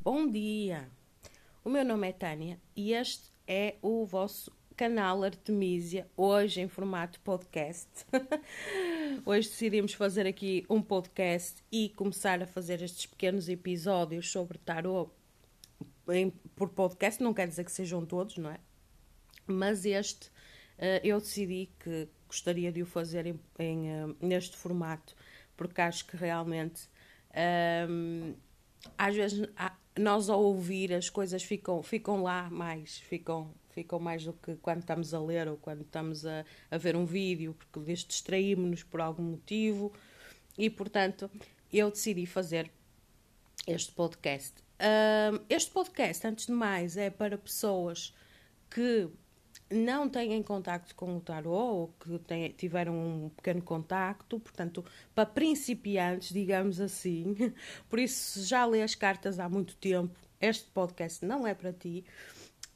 Bom dia! O meu nome é Tânia e este é o vosso canal Artemisia, hoje em formato podcast. hoje decidimos fazer aqui um podcast e começar a fazer estes pequenos episódios sobre tarot em, por podcast, não quer dizer que sejam todos, não é? Mas este uh, eu decidi que gostaria de o fazer em, em uh, neste formato, porque acho que realmente. Um, às vezes nós ao ouvir as coisas ficam, ficam lá mais, ficam, ficam mais do que quando estamos a ler ou quando estamos a, a ver um vídeo, porque distraímos-nos por algum motivo e portanto eu decidi fazer este podcast. Uh, este podcast, antes de mais, é para pessoas que não têm contacto com o tarot ou que têm, tiveram um pequeno contacto, portanto, para principiantes, digamos assim. Por isso, se já lê as cartas há muito tempo, este podcast não é para ti.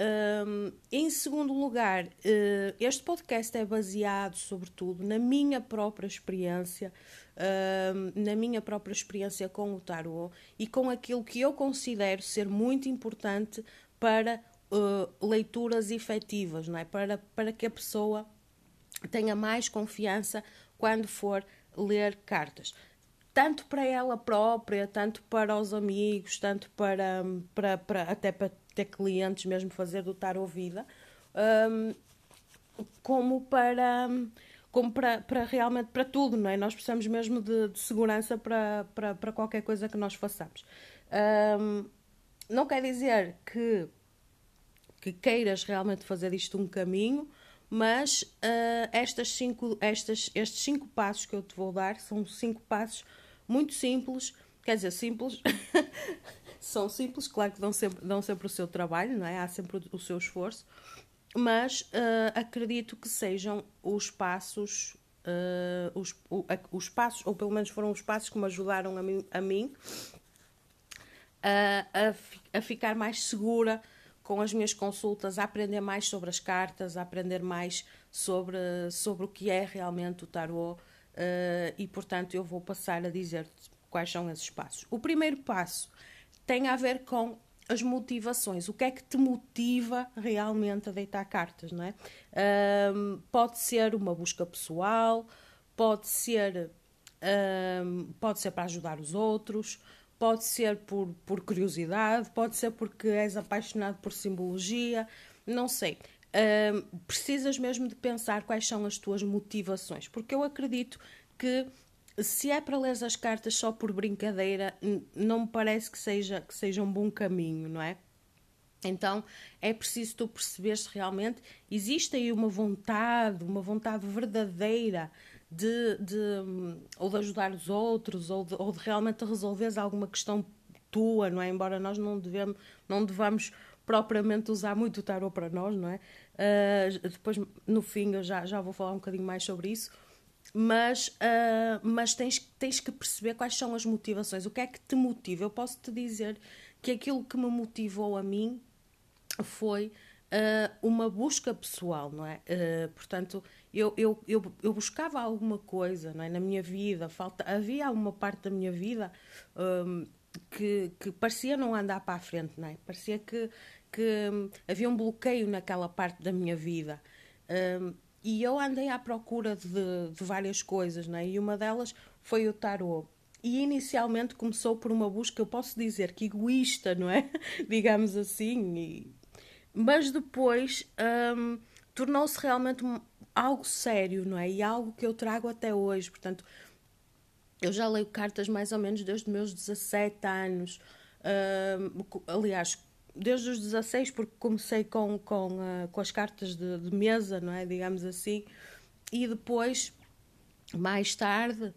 Um, em segundo lugar, uh, este podcast é baseado, sobretudo, na minha própria experiência, uh, na minha própria experiência com o tarot e com aquilo que eu considero ser muito importante para uh, leituras efetivas, não é? Para, para que a pessoa tenha mais confiança quando for ler cartas. Tanto para ela própria, tanto para os amigos, tanto para, para, para até para ter clientes mesmo fazer do tarot vida, um, como para como para, para realmente para tudo, não é? Nós precisamos mesmo de, de segurança para, para, para qualquer coisa que nós façamos. Um, não quer dizer que que queiras realmente fazer isto um caminho, mas uh, estas cinco, estas, estes cinco passos que eu te vou dar são cinco passos muito simples, quer dizer, simples, são simples, claro que dão sempre, dão sempre o seu trabalho, não é? há sempre o, o seu esforço, mas uh, acredito que sejam os passos, uh, os, o, a, os passos, ou pelo menos foram os passos que me ajudaram a mim, a, mim, a, a ficar mais segura com as minhas consultas a aprender mais sobre as cartas, a aprender mais sobre, sobre o que é realmente o tarot uh, e, portanto, eu vou passar a dizer-te quais são esses passos. O primeiro passo tem a ver com as motivações. O que é que te motiva realmente a deitar cartas, não é? Pode ser uma busca pessoal, pode ser, pode ser para ajudar os outros, Pode ser por, por curiosidade, pode ser porque és apaixonado por simbologia, não sei. Uh, precisas mesmo de pensar quais são as tuas motivações, porque eu acredito que se é para ler as cartas só por brincadeira, não me parece que seja, que seja um bom caminho, não é? Então é preciso tu perceber se realmente existe aí uma vontade, uma vontade verdadeira de, de, ou de ajudar os outros, ou de, ou de realmente resolveres alguma questão tua, não é? Embora nós não, devemos, não devamos propriamente usar muito o tarot para nós, não é? Uh, depois, no fim, eu já, já vou falar um bocadinho mais sobre isso. Mas, uh, mas tens, tens que perceber quais são as motivações, o que é que te motiva. Eu posso te dizer que aquilo que me motivou a mim foi uma busca pessoal, não é? Uh, portanto, eu, eu, eu, eu, buscava alguma coisa não é? na minha vida, falta, havia alguma parte da minha vida um, que, que parecia não andar para a frente, não é? Parecia que, que um, havia um bloqueio naquela parte da minha vida. Um, e eu andei à procura de, de várias coisas, não é? E uma delas foi o tarot. E inicialmente começou por uma busca, eu posso dizer que egoísta, não é? Digamos assim, e mas depois um, tornou-se realmente algo sério, não é? E algo que eu trago até hoje. Portanto, eu já leio cartas mais ou menos desde os meus 17 anos. Um, aliás, desde os 16, porque comecei com, com, uh, com as cartas de, de, mesa, não é? Digamos assim. E depois, mais tarde,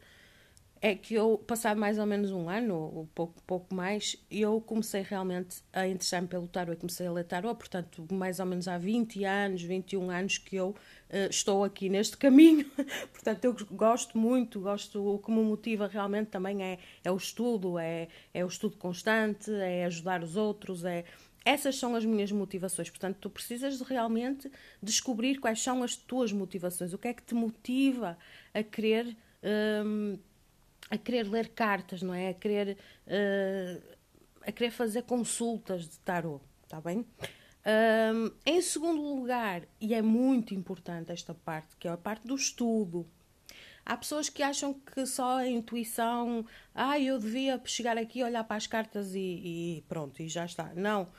é que eu, passado mais ou menos um ano, ou pouco, pouco mais, eu comecei realmente a interessar-me pelo tarot, eu comecei a ler tarot, portanto, mais ou menos há 20 anos, 21 anos que eu uh, estou aqui neste caminho, portanto, eu gosto muito, gosto, o que me motiva realmente também é, é o estudo, é, é o estudo constante, é ajudar os outros, é... Essas são as minhas motivações, portanto, tu precisas realmente descobrir quais são as tuas motivações, o que é que te motiva a querer... Um, a querer ler cartas, não é? A querer uh, a querer fazer consultas de tarot, está bem? Um, em segundo lugar, e é muito importante esta parte, que é a parte do estudo. Há pessoas que acham que só a intuição, ah, eu devia chegar aqui, olhar para as cartas e, e pronto, e já está. Não, uh,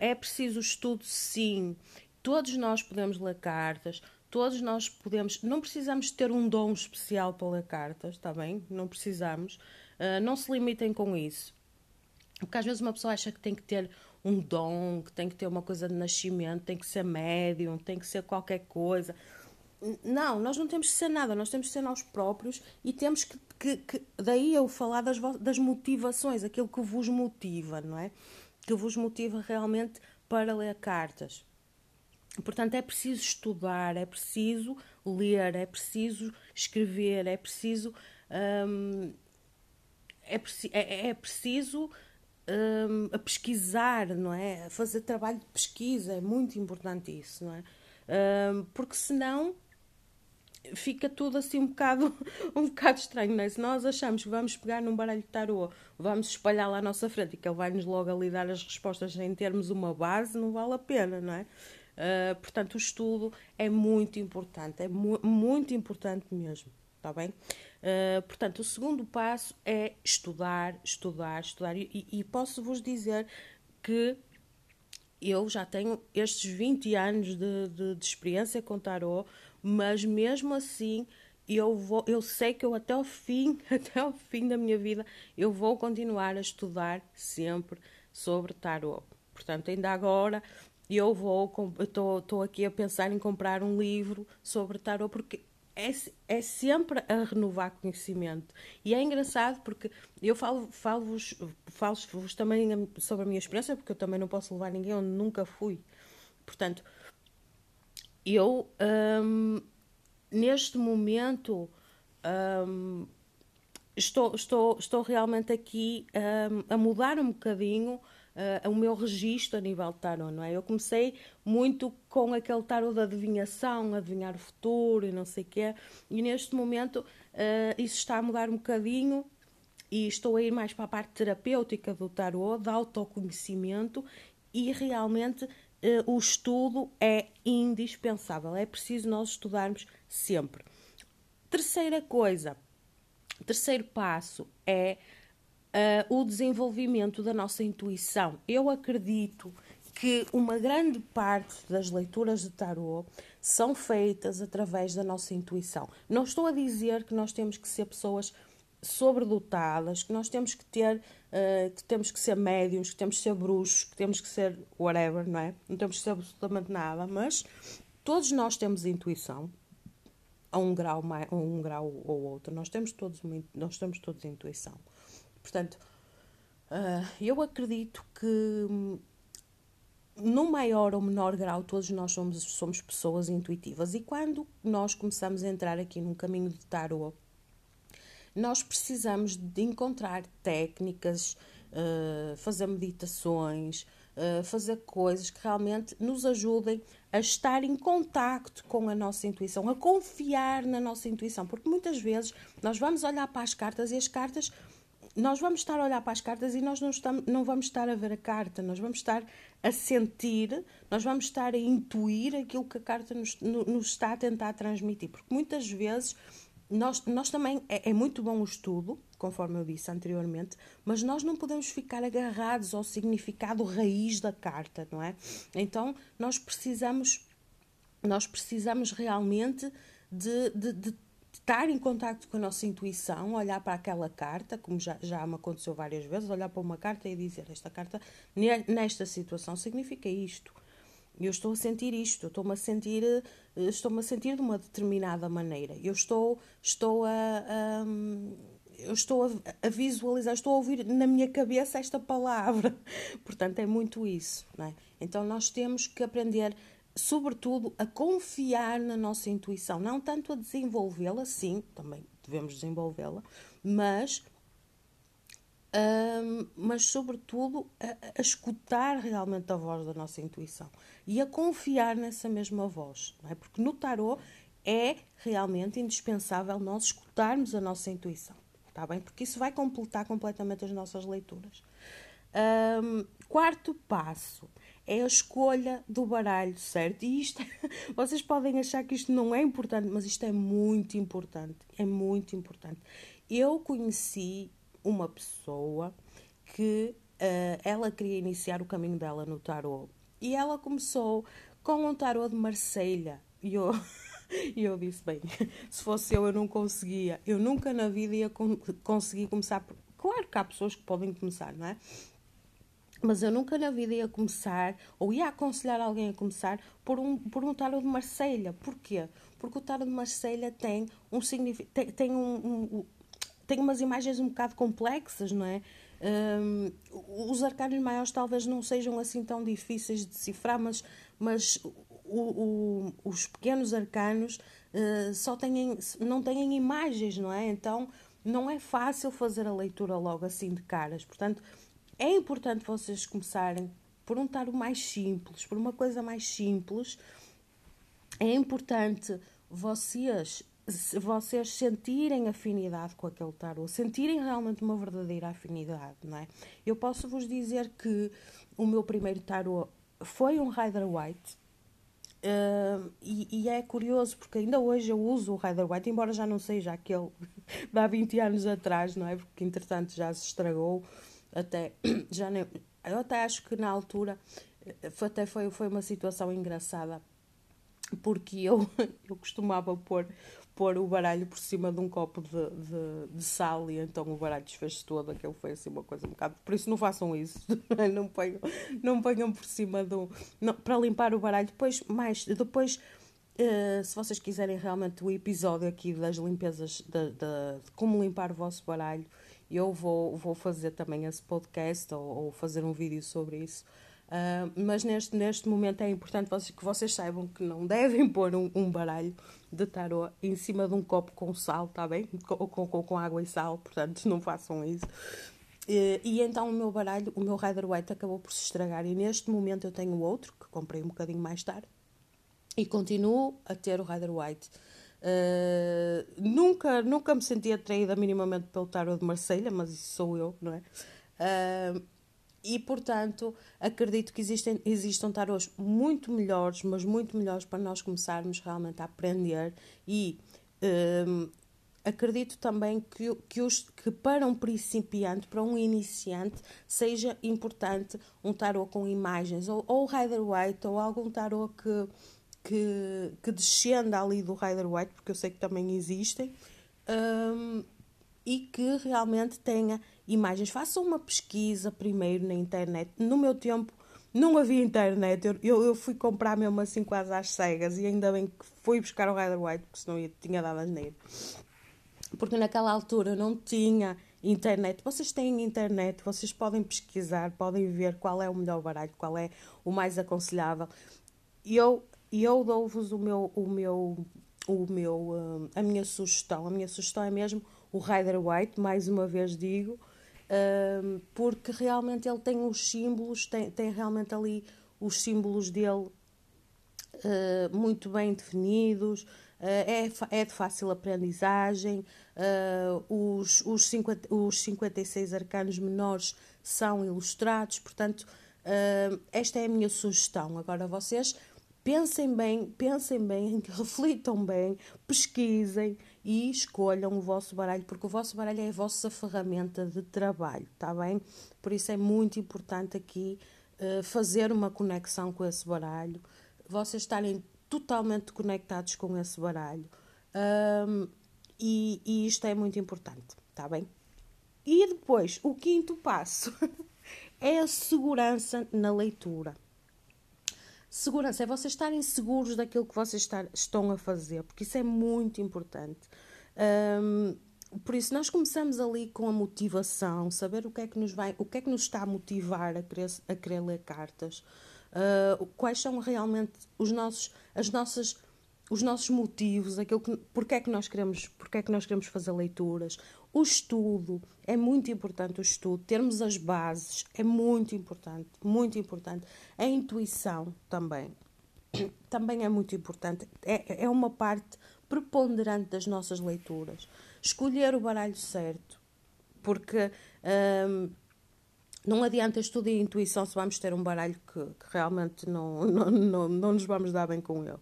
é preciso estudo, sim. Todos nós podemos ler cartas, todos nós podemos. Não precisamos ter um dom especial para ler cartas, está bem? Não precisamos. Uh, não se limitem com isso. Porque às vezes uma pessoa acha que tem que ter um dom, que tem que ter uma coisa de nascimento, tem que ser médium, tem que ser qualquer coisa. Não, nós não temos que ser nada, nós temos que ser nós próprios e temos que. que, que daí eu falar das, das motivações, aquilo que vos motiva, não é? Que vos motiva realmente para ler cartas. Portanto, é preciso estudar, é preciso ler, é preciso escrever, é preciso. Hum, é, é, é preciso um, a pesquisar, não é? A fazer trabalho de pesquisa, é muito importante isso, não é? Um, porque senão fica tudo assim um bocado, um bocado estranho, não é? Se nós achamos que vamos pegar num baralho de tarô, vamos espalhar lá à nossa frente e que ele vai-nos logo ali dar as respostas em termos uma base, não vale a pena, não é? Uh, portanto, o estudo é muito importante, é mu muito importante mesmo, está bem? Uh, portanto, o segundo passo é estudar, estudar, estudar. E, e posso-vos dizer que eu já tenho estes 20 anos de, de, de, experiência com tarot, mas mesmo assim eu, vou, eu sei que eu até o fim, até o fim da minha vida, eu vou continuar a estudar sempre sobre tarot. Portanto, ainda agora eu vou, estou aqui a pensar em comprar um livro sobre tarot, porque é, é sempre a renovar conhecimento. E é engraçado porque eu falo-vos falo falo, falo também sobre a minha experiência, porque eu também não posso levar ninguém onde nunca fui. Portanto, eu, hum, neste momento, hum, estou, estou, estou realmente aqui hum, a mudar um bocadinho uh, o meu registro a nível de tarot, não é? Eu comecei muito com aquele tarot da adivinhação, adivinhar o futuro e não sei o quê, e neste momento uh, isso está a mudar um bocadinho e estou a ir mais para a parte terapêutica do tarot, de autoconhecimento e realmente uh, o estudo é indispensável, é preciso nós estudarmos sempre. Terceira coisa, terceiro passo é uh, o desenvolvimento da nossa intuição. Eu acredito que uma grande parte das leituras de tarot são feitas através da nossa intuição. Não estou a dizer que nós temos que ser pessoas sobredotadas, que nós temos que ter, uh, que temos que ser médiums, que temos que ser bruxos, que temos que ser whatever, não é? Não temos que ser absolutamente nada, mas todos nós temos intuição a um grau mais, a um grau ou outro. Nós temos todos nós temos todos intuição. Portanto, uh, eu acredito que hum, no maior ou menor grau todos nós somos, somos pessoas intuitivas. E quando nós começamos a entrar aqui num caminho de tarot, nós precisamos de encontrar técnicas, uh, fazer meditações, uh, fazer coisas que realmente nos ajudem a estar em contacto com a nossa intuição, a confiar na nossa intuição, porque muitas vezes nós vamos olhar para as cartas e as cartas nós vamos estar a olhar para as cartas e nós não, estamos, não vamos estar a ver a carta, nós vamos estar a sentir, nós vamos estar a intuir aquilo que a carta nos, nos está a tentar transmitir. Porque muitas vezes nós, nós também é, é, muito bom o estudo, conforme eu disse anteriormente, mas nós não podemos ficar agarrados ao significado raiz da carta, não é? Então nós precisamos, nós precisamos realmente de, de, de estar em contato com a nossa intuição, olhar para aquela carta, como já, já me aconteceu várias vezes, olhar para uma carta e dizer esta carta nesta situação significa isto. Eu estou a sentir isto, estou-me a sentir, eh, estou-me a sentir de uma determinada maneira. Eu estou, estou a, a eu estou a, a, visualizar, estou a ouvir na minha cabeça esta palavra. Portanto, é muito isso. É? Então, nós temos que aprender sobretudo, a confiar na nossa intuição, não tanto a desenvolvê-la, sim, também devemos desenvolvê-la, mas, hum, mas sobretudo, a, a, escutar realmente a voz da nossa intuição e a confiar nessa mesma voz, é? porque no tarot é realmente indispensável nós escutarmos a nossa intuição, está bem? Porque isso vai completar completamente as nossas leituras. Um, quarto passo é a escolha do baralho certo. E isto, vocês podem achar que isto não é importante, mas isto é muito importante. É muito importante. Eu conheci uma pessoa que uh, ela queria iniciar o caminho dela no tarot e ela começou com um tarot de Marselha. E eu, eu disse: bem, se fosse eu, eu não conseguia. Eu nunca na vida ia conseguir começar. Claro que há pessoas que podem começar, não é? Mas eu nunca na vida ia começar, ou ia aconselhar alguém a começar, por um, por um tarot de Marselha. Porquê? Porque o tarot de Marselha tem um tem, tem, um, um, tem umas imagens um bocado complexas, não é? Um, os arcanos maiores talvez não sejam assim tão difíceis de decifrar, mas, mas o, o, os pequenos arcanos uh, só têm, não têm imagens, não é? Então não é fácil fazer a leitura logo assim de caras. Portanto, é importante vocês começarem por um tarot mais simples, por uma coisa mais simples. É importante vocês vocês sentirem afinidade com aquele tarot, sentirem realmente uma verdadeira afinidade, não é? Eu posso vos dizer que o meu primeiro tarot foi um Rider White. Uh, e, e, é curioso porque ainda hoje eu uso o Rider White, embora já não seja aquele de há 20 anos atrás, não é? Porque entretanto já se estragou até já nem, eu até acho que na altura eh, até foi, foi uma situação engraçada porque eu, eu costumava pôr, pôr o baralho por cima de um copo de, de, de sal e então o baralho desfez todo, aquilo foi assim uma coisa um bocado. Por isso não façam isso, não ponham, não ponham por cima do. Não, para limpar o baralho. Depois, mais, depois, uh, se vocês quiserem realmente o episódio aqui das limpezas de, de, de como limpar o vosso baralho, eu vou, vou fazer também esse podcast ou, ou fazer um vídeo sobre isso. Uh, mas neste, neste momento é importante vocês, que vocês saibam que não devem pôr um, um baralho de tarot em cima de um copo com sal, tá bem? Com, com, com água e sal, portanto não façam isso. E, e, então o meu baralho, o meu Rider White acabou por se estragar e neste momento eu tenho outro que comprei um bocadinho mais tarde e continuo a ter o Rider White. Uh, nunca, nunca me senti atraída minimamente pelo tarot de Marselha, mas isso sou eu, não é? Uh, e portanto, acredito que existem, existam tarots muito melhores, mas muito melhores para nós começarmos realmente a aprender. E um, acredito também que, que, os, que para um principiante, para um iniciante, seja importante um tarot com imagens, ou, ou Rider White, ou algum tarot que, que, que descenda ali do Rider White, porque eu sei que também existem. Um, e que realmente tenha imagens. Façam uma pesquisa primeiro na internet. No meu tempo não havia internet, eu, eu, eu, fui comprar mesmo assim quase às cegas e ainda bem que fui buscar o Rider White, porque senão eu tinha dado asneiro. Porque naquela altura não tinha internet. Vocês têm internet, vocês podem pesquisar, podem ver qual é o melhor baralho, qual é o mais aconselhável. E eu, dou-vos o meu, o meu, o meu, hum, a minha sugestão. A minha sugestão é mesmo o Rider White, mais uma vez digo, um, porque realmente ele tem os símbolos, tem, tem realmente ali os símbolos dele uh, muito bem definidos, é, é de fácil aprendizagem, os, os, 50, os 56 arcanos menores são ilustrados, portanto, esta é a minha sugestão. Agora vocês pensem bem, pensem bem, reflitam bem, pesquisem e escolham o vosso baralho, porque o vosso baralho é a vossa ferramenta de trabalho, tá bem? Por isso é muito importante aqui uh, fazer uma conexão com esse baralho, vocês estarem totalmente conectados com esse baralho. Um, e, e isto é muito importante, tá bem? E depois, o quinto passo é a segurança na leitura. Segurança é vocês estarem seguros daquilo que vocês estar, estão a fazer, porque isso é muito importante. Um, por isso nós começamos ali com a motivação, saber o que é que nos vai, o que é que nos está a motivar a querer, a querer ler cartas, uh, quais são realmente os nossos, as nossas, os nossos motivos, aquilo que, porque é que nós queremos, porque é que nós queremos fazer leituras, o estudo, é muito importante o estudo, termos as bases, é muito importante, muito importante. A intuição também, também é muito importante. É, é uma parte preponderante das nossas leituras. Escolher o baralho certo, porque hum, não adianta estudar intuição se vamos ter um baralho que, que realmente não, não, não, não nos vamos dar bem com ele.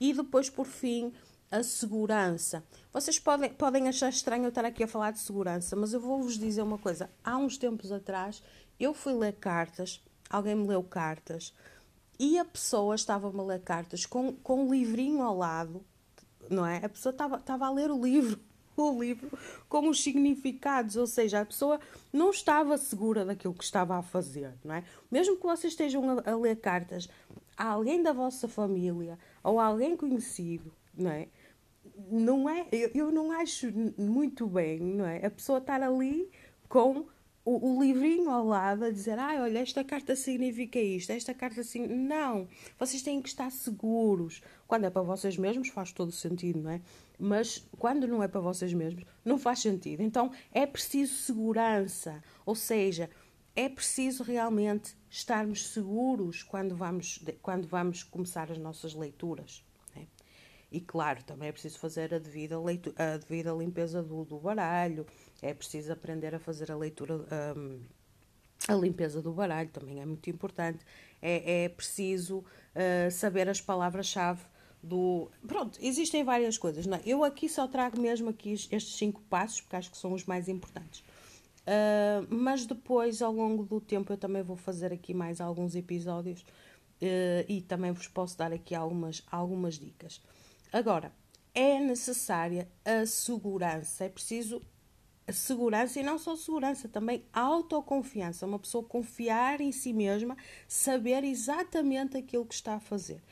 E depois, por fim, a segurança. Vocês podem, podem achar estranho eu estar aqui a falar de segurança, mas eu vou-vos dizer uma coisa. Há uns tempos atrás, eu fui ler cartas, alguém me leu cartas, e a pessoa estava-me a ler cartas com, com um livrinho ao lado, não é? A pessoa estava, estava a ler o livro o livro com os significados, ou seja, a pessoa não estava segura daquilo que estava a fazer, não é? Mesmo que vocês estejam a, a ler cartas a alguém da vossa família ou a alguém conhecido, não é? Não é, eu, eu não acho muito bem, não é? A pessoa estar ali com o, o, livrinho ao lado a dizer, ah, olha, esta carta significa isto, esta carta significa... Não, vocês têm que estar seguros. Quando é para vocês mesmos faz todo sentido, não é? Mas quando não é para vocês mesmos, não faz sentido. Então é preciso segurança, ou seja, é preciso realmente estarmos seguros quando vamos, quando vamos começar as nossas leituras. E claro, também é preciso fazer a devida, leitura, a devida limpeza do, do baralho, é preciso aprender a fazer a leitura, um, a limpeza do baralho, também é muito importante. É, é preciso uh, saber as palavras-chave do. Pronto, existem várias coisas. Não é? Eu aqui só trago mesmo aqui estes cinco passos, porque acho que são os mais importantes. Uh, mas depois, ao longo do tempo, eu também vou fazer aqui mais alguns episódios uh, e também vos posso dar aqui algumas, algumas dicas. Agora, é necessária a segurança, é preciso segurança e não só segurança, também autoconfiança. Uma pessoa confiar em si mesma, saber exatamente aquilo que está a fazer.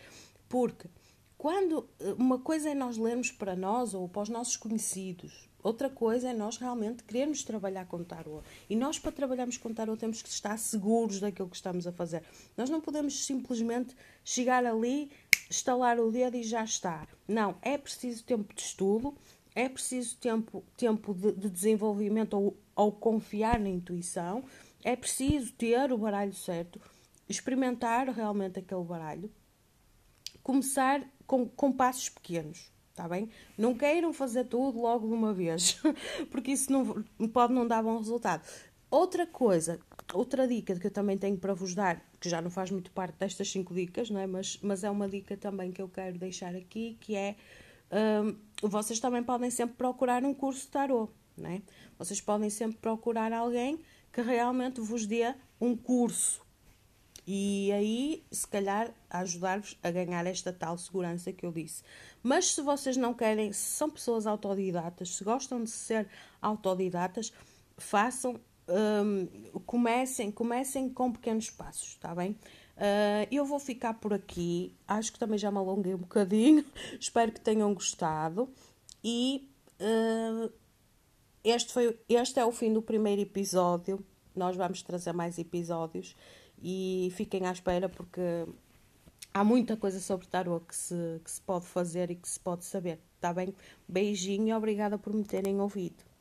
Porque quando eh, uma coisa é nós lermos para nós ou para os nossos conhecidos, outra coisa é nós realmente querermos trabalhar com tarot. E nós, para trabalharmos com tarot, temos que estar seguros daquilo que estamos a fazer. Nós não podemos simplesmente chegar ali, estalar o dedo e já está. Não, é preciso tempo de estudo, é preciso tempo, tempo de, de desenvolvimento ou, ou confiar na intuição, é preciso ter o baralho certo, experimentar realmente aquele baralho começar com, com passos pequenos, está bem? Não queiram fazer tudo logo de uma vez, porque isso não, pode não dar bom resultado. Outra coisa, outra dica que eu também tenho para vos dar, que já não faz muito parte destas cinco dicas, não é? mas, mas é uma dica também que eu quero deixar aqui, que é um, vocês também podem sempre procurar um curso de tarot, não é? Vocês podem sempre procurar alguém que realmente vos dê um curso e aí, se calhar, ajudar-vos a ganhar esta tal segurança que eu disse. Mas se vocês não querem, se são pessoas autodidatas, se gostam de ser autodidatas, façam, um, comecem, comecem com pequenos passos, está bem? Uh, eu vou ficar por aqui. Acho que também já me alonguei um bocadinho. Espero que tenham gostado. E uh, este, foi, este é o fim do primeiro episódio. Nós vamos trazer mais episódios e fiquem à espera porque há muita coisa sobre tarot que se, que se pode fazer e que se pode saber, tá bem? Beijinho e obrigada por me terem ouvido.